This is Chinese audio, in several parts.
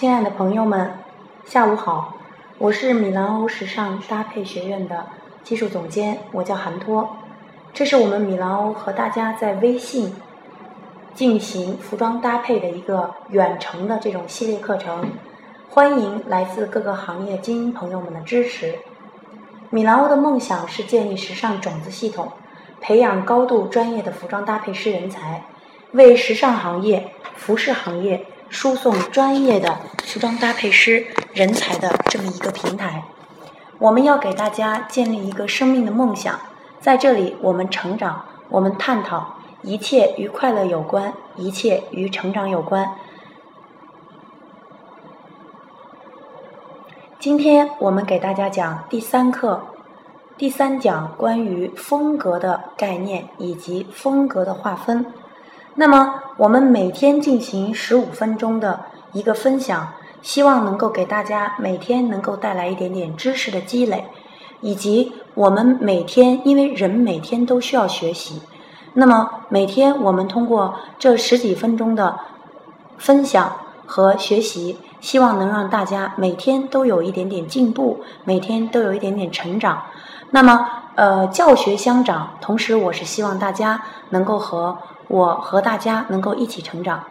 亲爱的朋友们，下午好！我是米兰欧时尚搭配学院的技术总监，我叫韩托。这是我们米兰欧和大家在微信进行服装搭配的一个远程的这种系列课程，欢迎来自各个行业精英朋友们的支持。米兰欧的梦想是建立时尚种子系统，培养高度专业的服装搭配师人才，为时尚行业、服饰行业。输送专业的服装搭配师人才的这么一个平台，我们要给大家建立一个生命的梦想，在这里我们成长，我们探讨，一切与快乐有关，一切与成长有关。今天我们给大家讲第三课，第三讲关于风格的概念以及风格的划分。那么，我们每天进行十五分钟的一个分享，希望能够给大家每天能够带来一点点知识的积累，以及我们每天，因为人每天都需要学习，那么每天我们通过这十几分钟的分享和学习，希望能让大家每天都有一点点进步，每天都有一点点成长。那么，呃，教学相长，同时我是希望大家能够和。我和大家能够一起成长。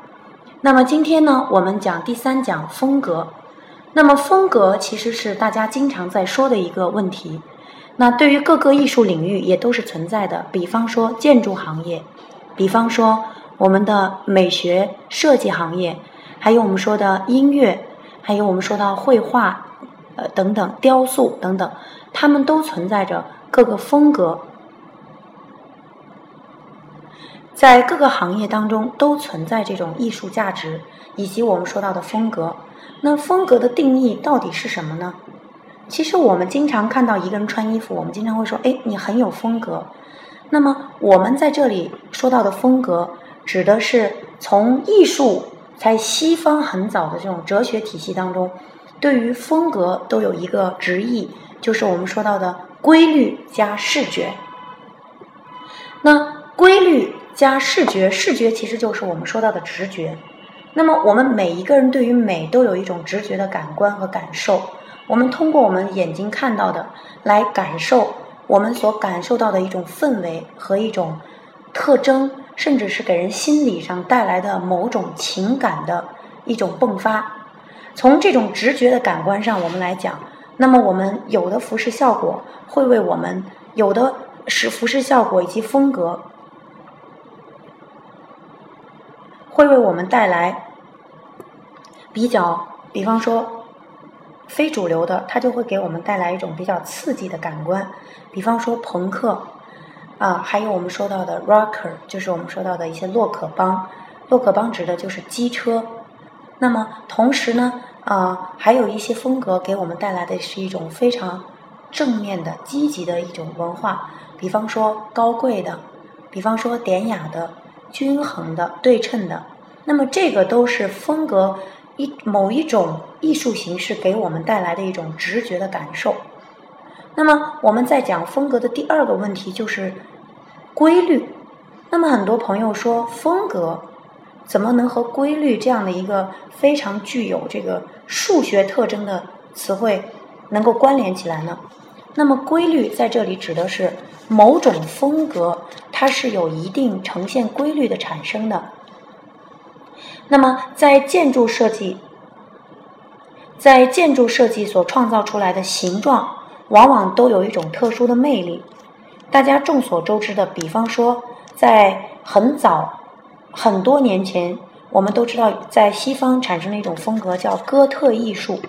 那么今天呢，我们讲第三讲风格。那么风格其实是大家经常在说的一个问题。那对于各个艺术领域也都是存在的。比方说建筑行业，比方说我们的美学设计行业，还有我们说的音乐，还有我们说到绘画，呃等等，雕塑等等，它们都存在着各个风格。在各个行业当中都存在这种艺术价值，以及我们说到的风格。那风格的定义到底是什么呢？其实我们经常看到一个人穿衣服，我们经常会说：“哎，你很有风格。”那么我们在这里说到的风格，指的是从艺术在西方很早的这种哲学体系当中，对于风格都有一个直译，就是我们说到的规律加视觉。那规律。加视觉，视觉其实就是我们说到的直觉。那么，我们每一个人对于美都有一种直觉的感官和感受。我们通过我们眼睛看到的来感受我们所感受到的一种氛围和一种特征，甚至是给人心理上带来的某种情感的一种迸发。从这种直觉的感官上，我们来讲，那么我们有的服饰效果会为我们有的是服饰效果以及风格。会为我们带来比较，比方说非主流的，它就会给我们带来一种比较刺激的感官。比方说朋克啊，还有我们说到的 rocker，就是我们说到的一些洛克邦。洛克邦指的就是机车。那么同时呢，啊，还有一些风格给我们带来的是一种非常正面的、积极的一种文化。比方说高贵的，比方说典雅的。均衡的、对称的，那么这个都是风格一某一种艺术形式给我们带来的一种直觉的感受。那么我们在讲风格的第二个问题就是规律。那么很多朋友说，风格怎么能和规律这样的一个非常具有这个数学特征的词汇能够关联起来呢？那么规律在这里指的是某种风格，它是有一定呈现规律的产生的。那么在建筑设计，在建筑设计所创造出来的形状，往往都有一种特殊的魅力。大家众所周知的，比方说在很早很多年前，我们都知道在西方产生了一种风格叫哥特艺术。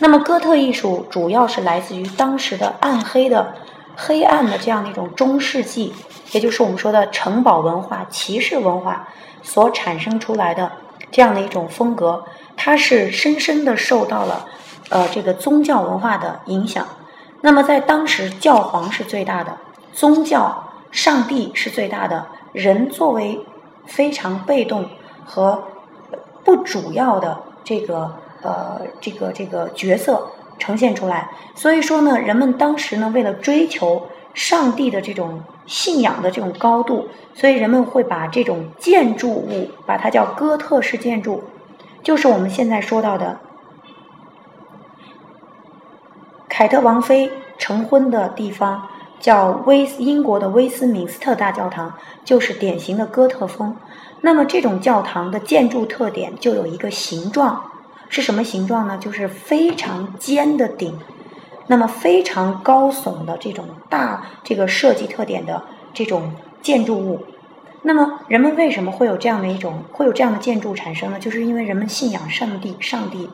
那么，哥特艺术主要是来自于当时的暗黑的、黑暗的这样的一种中世纪，也就是我们说的城堡文化、骑士文化所产生出来的这样的一种风格。它是深深的受到了呃这个宗教文化的影响。那么，在当时，教皇是最大的，宗教、上帝是最大的，人作为非常被动和不主要的这个。呃，这个这个角色呈现出来。所以说呢人们当时呢为了追求上帝的这种信仰的这种高度所以人们会把这种建筑物把它叫哥特式建筑就是我们现在说到的凯特王妃成婚的地方叫威斯英国的威斯敏斯特大教堂就是典型的哥特风。那么这种教堂的建筑特点就有一个形状是什么形状呢？就是非常尖的顶，那么非常高耸的这种大这个设计特点的这种建筑物。那么人们为什么会有这样的一种会有这样的建筑产生呢？就是因为人们信仰上帝，上帝，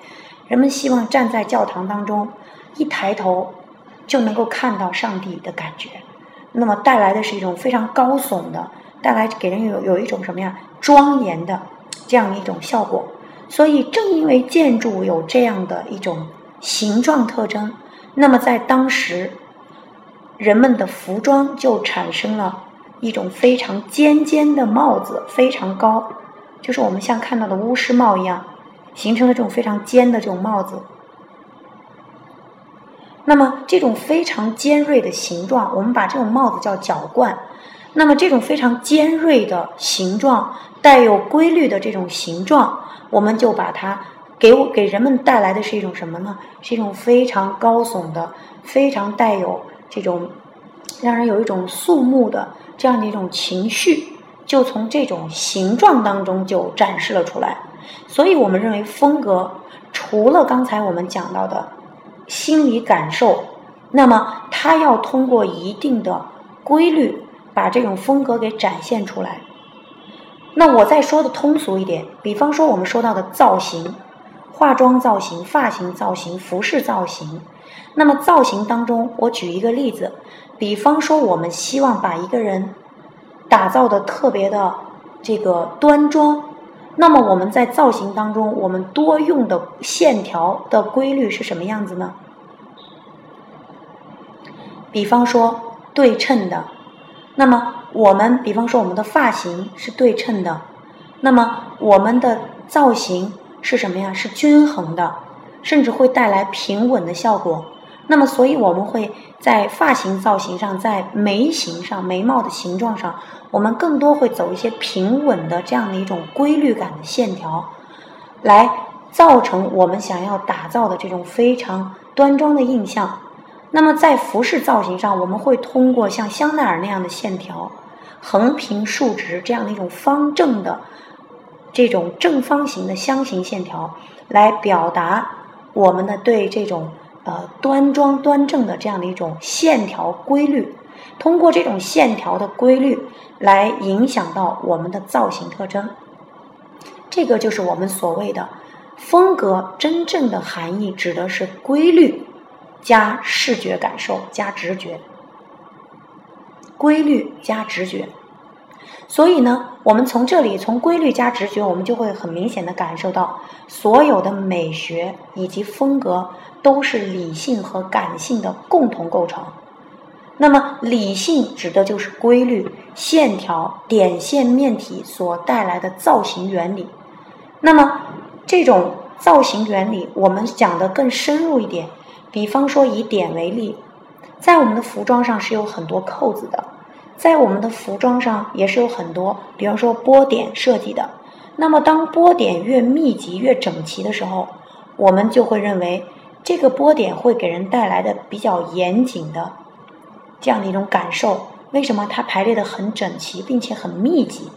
人们希望站在教堂当中，一抬头就能够看到上帝的感觉。那么带来的是一种非常高耸的。带来给人有有一种什么呀庄严的这样一种效果，所以正因为建筑有这样的一种形状特征，那么在当时人们的服装就产生了一种非常尖尖的帽子，非常高，就是我们像看到的巫师帽一样，形成了这种非常尖的这种帽子。那么这种非常尖锐的形状，我们把这种帽子叫角冠。那么这种非常尖锐的形状，带有规律的这种形状，我们就把它给我给人们带来的是一种什么呢？是一种非常高耸的、非常带有这种让人有一种肃穆的这样的一种情绪，就从这种形状当中就展示了出来。所以我们认为风格除了刚才我们讲到的心理感受，那么它要通过一定的规律。把这种风格给展现出来。那我再说的通俗一点，比方说我们说到的造型、化妆造型、发型造型、服饰造型。那么造型当中，我举一个例子，比方说我们希望把一个人打造的特别的这个端庄，那么我们在造型当中，我们多用的线条的规律是什么样子呢？比方说对称的。那么我们比方说我们的发型是对称的，那么我们的造型是什么呀？是均衡的，甚至会带来平稳的效果。那么所以我们会在发型造型上，在眉形上、眉毛的形状上，我们更多会走一些平稳的这样的一种规律感的线条，来造成我们想要打造的这种非常端庄的印象。那么在服饰造型上，我们会通过像香奈儿那样的线条，横平竖直这样的一种方正的这种正方形的箱形线条，来表达我们的对这种呃端庄端正的这样的一种线条规律。通过这种线条的规律来影响到我们的造型特征。这个就是我们所谓的风格真正的含义，指的是规律。加视觉感受加直觉，规律加直觉，所以呢，我们从这里从规律加直觉，我们就会很明显的感受到，所有的美学以及风格都是理性和感性的共同构成。那么，理性指的就是规律、线条、点线面体所带来的造型原理。那么，这种造型原理，我们讲的更深入一点。比方说，以点为例，在我们的服装上是有很多扣子的，在我们的服装上也是有很多，比方说波点设计的。那么，当波点越密集、越整齐的时候，我们就会认为这个波点会给人带来的比较严谨的这样的一种感受。为什么它排列的很整齐，并且很密集？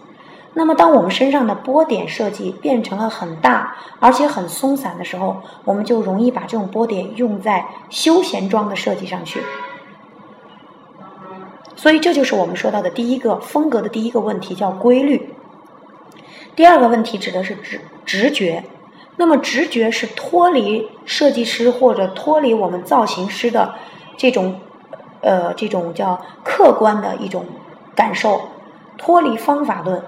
那么，当我们身上的波点设计变成了很大而且很松散的时候，我们就容易把这种波点用在休闲装的设计上去。所以，这就是我们说到的第一个风格的第一个问题，叫规律。第二个问题指的是直直觉。那么，直觉是脱离设计师或者脱离我们造型师的这种呃这种叫客观的一种感受，脱离方法论。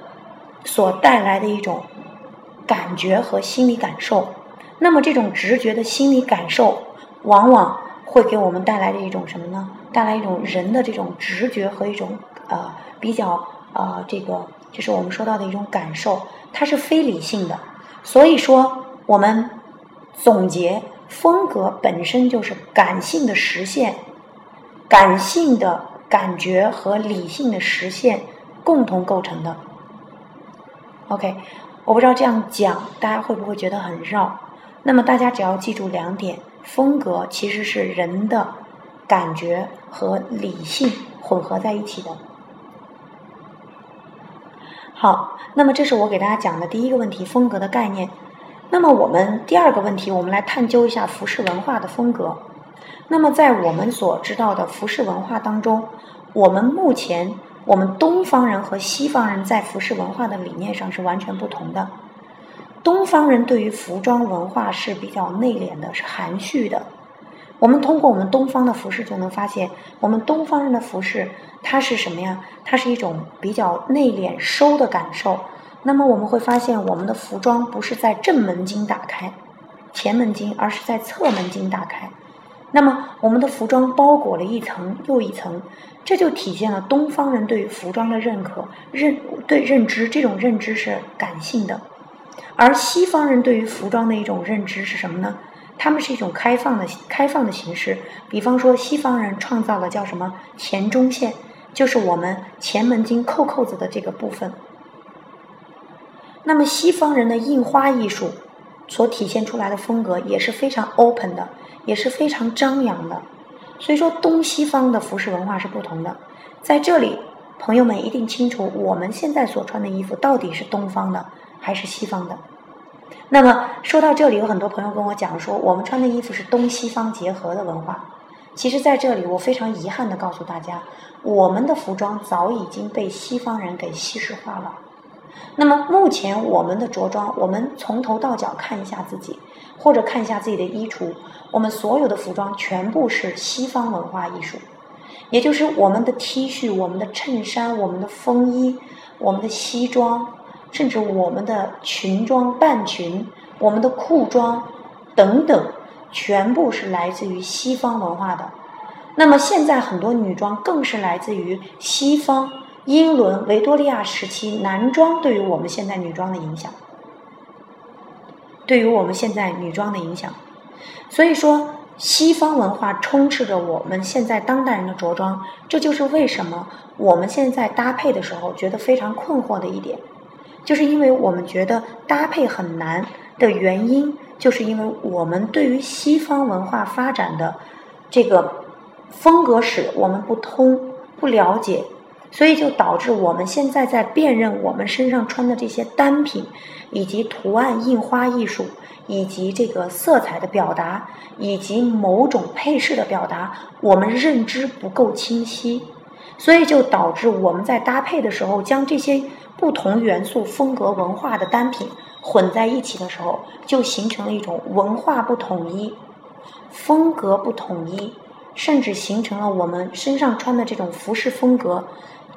所带来的一种感觉和心理感受，那么这种直觉的心理感受，往往会给我们带来的一种什么呢？带来一种人的这种直觉和一种呃比较呃这个就是我们说到的一种感受，它是非理性的。所以说，我们总结风格本身就是感性的实现，感性的感觉和理性的实现共同构成的。OK，我不知道这样讲大家会不会觉得很绕。那么大家只要记住两点：风格其实是人的感觉和理性混合在一起的。好，那么这是我给大家讲的第一个问题，风格的概念。那么我们第二个问题，我们来探究一下服饰文化的风格。那么在我们所知道的服饰文化当中，我们目前我们东方人和西方人在服饰文化的理念上是完全不同的。东方人对于服装文化是比较内敛的，是含蓄的。我们通过我们东方的服饰就能发现，我们东方人的服饰它是什么呀？它是一种比较内敛收的感受。那么我们会发现，我们的服装不是在正门襟打开、前门襟，而是在侧门襟打开。那么我们的服装包裹了一层又一层，这就体现了东方人对于服装的认可、认对认知。这种认知是感性的，而西方人对于服装的一种认知是什么呢？他们是一种开放的、开放的形式，比方说西方人创造了叫什么前中线，就是我们前门襟扣扣子的这个部分。那么西方人的印花艺术所体现出来的风格也是非常 open 的，也是非常张扬的。所以说东西方的服饰文化是不同的。在这里，朋友们一定清楚，我们现在所穿的衣服到底是东方的还是西方的。那么说到这里，有很多朋友跟我讲说，我们穿的衣服是东西方结合的文化。其实，在这里我非常遗憾的告诉大家，我们的服装早已经被西方人给西式化了。那么目前我们的着装，我们从头到脚看一下自己，或者看一下自己的衣橱，我们所有的服装全部是西方文化艺术，也就是我们的 T 恤、我们的衬衫、我们的风衣、我们的西装。甚至我们的裙装、半裙、我们的裤装等等，全部是来自于西方文化的。那么现在很多女装更是来自于西方英伦维多利亚时期男装对于我们现在女装的影响，对于我们现在女装的影响。所以说，西方文化充斥着我们现在当代人的着装，这就是为什么我们现在搭配的时候觉得非常困惑的一点。就是因为我们觉得搭配很难的原因，就是因为我们对于西方文化发展的这个风格史我们不通不了解，所以就导致我们现在在辨认我们身上穿的这些单品，以及图案印花艺术，以及这个色彩的表达，以及某种配饰的表达，我们认知不够清晰，所以就导致我们在搭配的时候将这些。不同元素、风格、文化的单品混在一起的时候，就形成了一种文化不统一、风格不统一，甚至形成了我们身上穿的这种服饰风格，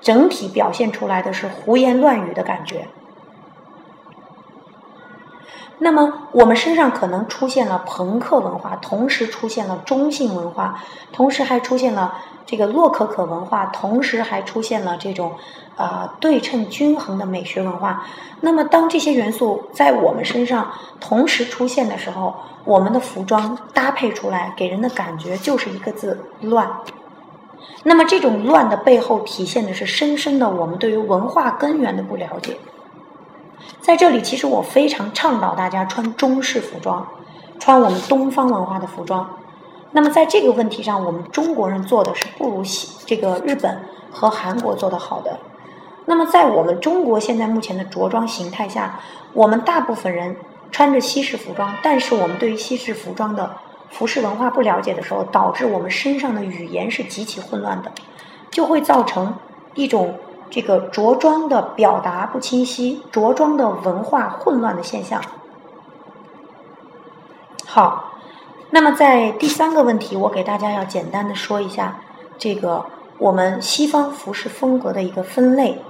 整体表现出来的是胡言乱语的感觉。那么，我们身上可能出现了朋克文化，同时出现了中性文化，同时还出现了这个洛可可文化，同时还出现了这种。啊，对称均衡的美学文化。那么，当这些元素在我们身上同时出现的时候，我们的服装搭配出来给人的感觉就是一个字：乱。那么，这种乱的背后体现的是深深的我们对于文化根源的不了解。在这里，其实我非常倡导大家穿中式服装，穿我们东方文化的服装。那么，在这个问题上，我们中国人做的是不如西这个日本和韩国做的好的。那么，在我们中国现在目前的着装形态下，我们大部分人穿着西式服装，但是我们对于西式服装的服饰文化不了解的时候，导致我们身上的语言是极其混乱的，就会造成一种这个着装的表达不清晰、着装的文化混乱的现象。好，那么在第三个问题，我给大家要简单的说一下这个。我们西方服饰风格的一个分类，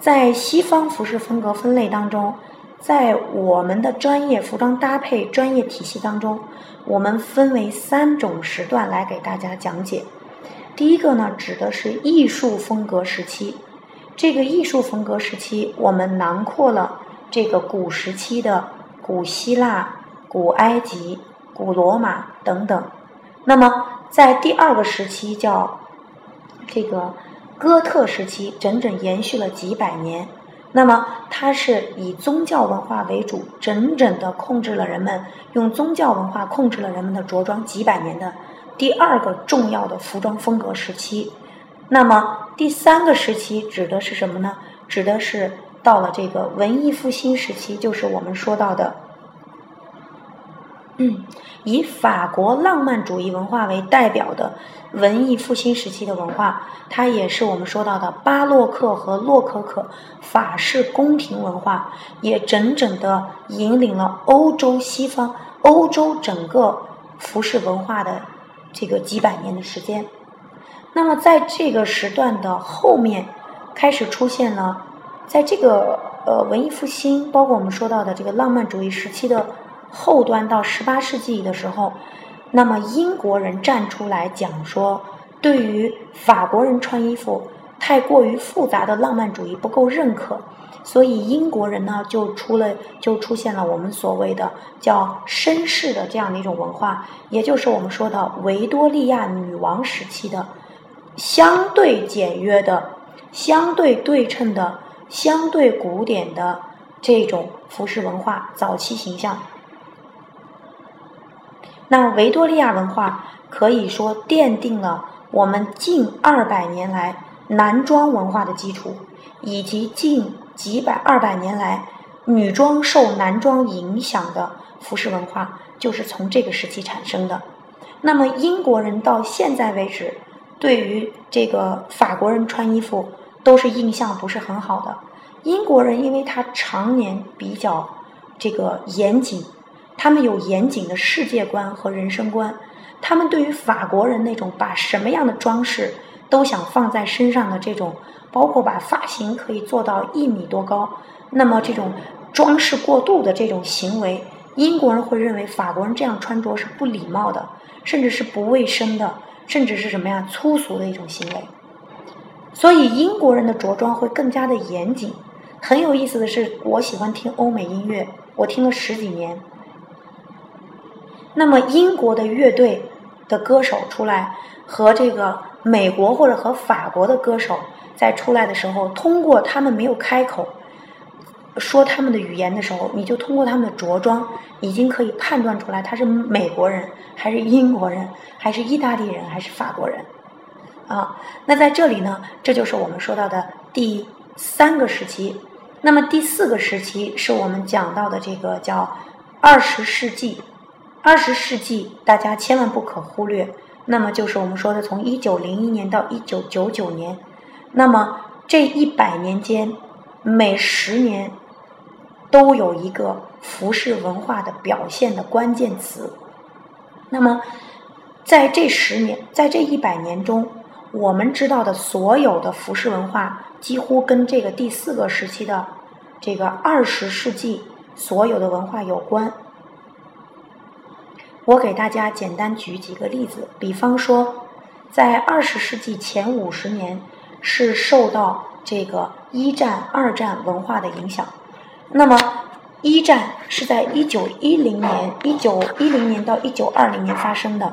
在西方服饰风格分类当中，在我们的专业服装搭配专业体系当中，我们分为三种时段来给大家讲解。第一个呢，指的是艺术风格时期。这个艺术风格时期，我们囊括了这个古时期的古希腊、古埃及、古罗马等等。那么，在第二个时期叫。这个哥特时期整整延续了几百年，那么它是以宗教文化为主，整整的控制了人们用宗教文化控制了人们的着装几百年的第二个重要的服装风格时期。那么第三个时期指的是什么呢？指的是到了这个文艺复兴时期，就是我们说到的。嗯，以法国浪漫主义文化为代表的文艺复兴时期的文化，它也是我们说到的巴洛克和洛可可法式宫廷文化，也整整的引领了欧洲西方、欧洲整个服饰文化的这个几百年的时间。那么，在这个时段的后面，开始出现了，在这个呃文艺复兴，包括我们说到的这个浪漫主义时期的。后端到十八世纪的时候，那么英国人站出来讲说，对于法国人穿衣服太过于复杂的浪漫主义不够认可，所以英国人呢就出了就出现了我们所谓的叫绅士的这样的一种文化，也就是我们说的维多利亚女王时期的相对简约的、相对对称的、相对古典的这种服饰文化早期形象。那维多利亚文化可以说奠定了我们近二百年来男装文化的基础，以及近几百二百年来女装受男装影响的服饰文化，就是从这个时期产生的。那么英国人到现在为止，对于这个法国人穿衣服都是印象不是很好的。英国人因为他常年比较这个严谨。他们有严谨的世界观和人生观，他们对于法国人那种把什么样的装饰都想放在身上的这种，包括把发型可以做到一米多高，那么这种装饰过度的这种行为，英国人会认为法国人这样穿着是不礼貌的，甚至是不卫生的，甚至是什么呀粗俗的一种行为。所以英国人的着装会更加的严谨。很有意思的是，我喜欢听欧美音乐，我听了十几年。那么英国的乐队的歌手出来和这个美国或者和法国的歌手在出来的时候，通过他们没有开口说他们的语言的时候，你就通过他们的着装已经可以判断出来他是美国人还是英国人还是意大利人还是法国人啊。那在这里呢，这就是我们说到的第三个时期。那么第四个时期是我们讲到的这个叫二十世纪。二十世纪，大家千万不可忽略。那么就是我们说的，从一九零一年到一九九九年，那么这一百年间，每十年都有一个服饰文化的表现的关键词。那么在这十年，在这一百年中，我们知道的所有的服饰文化，几乎跟这个第四个时期的这个二十世纪所有的文化有关。我给大家简单举几个例子，比方说，在二十世纪前五十年是受到这个一战、二战文化的影响。那么，一战是在一九一零年、一九一零年到一九二零年发生的。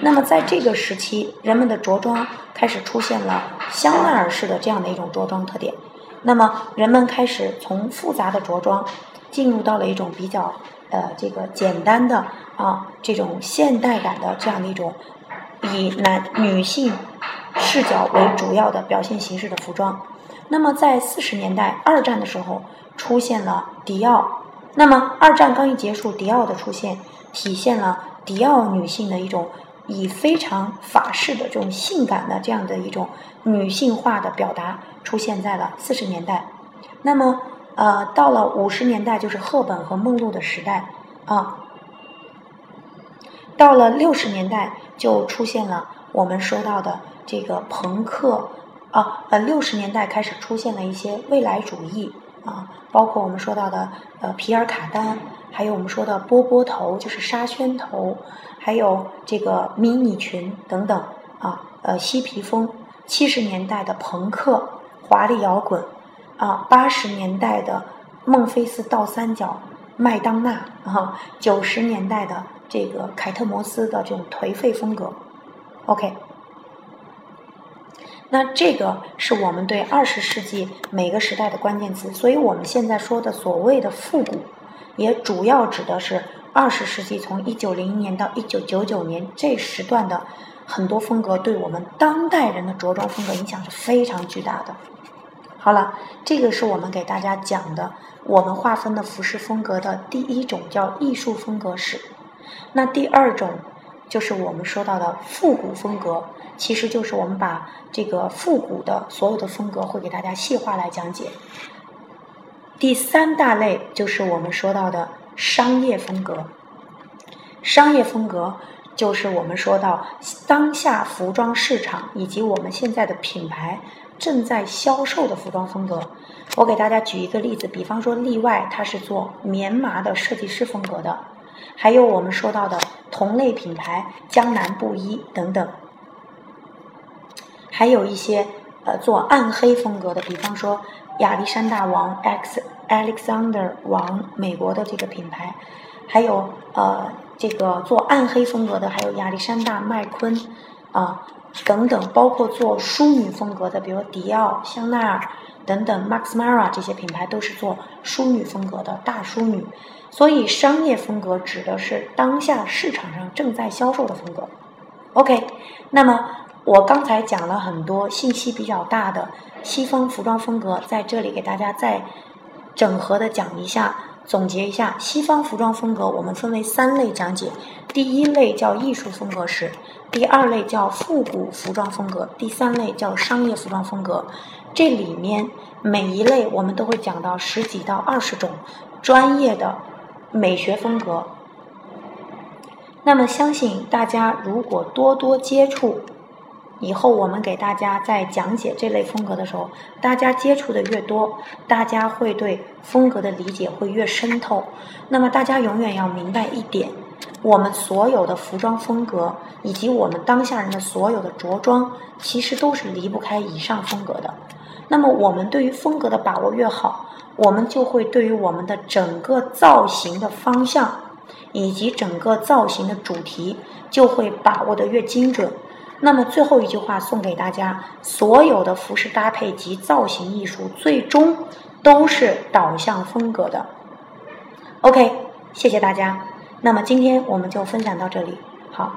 那么，在这个时期，人们的着装开始出现了香奈儿式的这样的一种着装特点。那么，人们开始从复杂的着装进入到了一种比较。呃，这个简单的啊，这种现代感的这样的一种以男女性视角为主要的表现形式的服装。那么在四十年代二战的时候出现了迪奥。那么二战刚一结束，迪奥的出现体现了迪奥女性的一种以非常法式的这种性感的这样的一种女性化的表达出现在了四十年代。那么。呃，到了五十年代就是赫本和梦露的时代啊。到了六十年代就出现了我们说到的这个朋克啊，呃，六十年代开始出现了一些未来主义啊，包括我们说到的呃皮尔卡丹，还有我们说的波波头，就是沙圈头，还有这个迷你裙等等啊，呃，嬉皮风。七十年代的朋克，华丽摇滚。啊，八十年代的孟菲斯倒三角、麦当娜啊，九十年代的这个凯特摩斯的这种颓废风格。OK，那这个是我们对二十世纪每个时代的关键词，所以我们现在说的所谓的复古，也主要指的是二十世纪从一九零一年到一九九九年这时段的很多风格，对我们当代人的着装风格影响是非常巨大的。好了，这个是我们给大家讲的我们划分的服饰风格的第一种叫艺术风格史，那第二种就是我们说到的复古风格。其实就是我们把这个复古的所有的风格会给大家细化来讲解。第三大类就是我们说到的商业风格。商业风格就是我们说到当下服装市场以及我们现在的品牌正在销售的服装风格。我给大家举一个例子，比方说例外，它是做棉麻的设计师风格的，还有我们说到的同类品牌江南布衣等等。还有一些呃做暗黑风格的，比方说亚历山大王 X Alexander 王美国的这个品牌，还有呃这个做暗黑风格的，还有亚历山大麦昆啊等等，包括做淑女风格的，比如迪奥、香奈儿等等，Max Mara 这些品牌都是做淑女风格的大淑女。所以商业风格指的是当下市场上正在销售的风格。OK，那么。我刚才讲了很多信息比较大的西方服装风格，在这里给大家再整合的讲一下，总结一下西方服装风格，我们分为三类讲解。第一类叫艺术风格史，第二类叫复古服装风格，第三类叫商业服装风格。这里面每一类我们都会讲到十几到二十种专业的美学风格。那么相信大家如果多多接触。以后我们给大家在讲解这类风格的时候，大家接触的越多，大家会对风格的理解会越深透。那么大家永远要明白一点：我们所有的服装风格，以及我们当下人的所有的着装，其实都是离不开以上风格的。那么我们对于风格的把握越好，我们就会对于我们的整个造型的方向，以及整个造型的主题，就会把握的越精准。那么最后一句话送给大家：所有的服饰搭配及造型艺术，最终都是导向风格的。OK，谢谢大家。那么今天我们就分享到这里，好。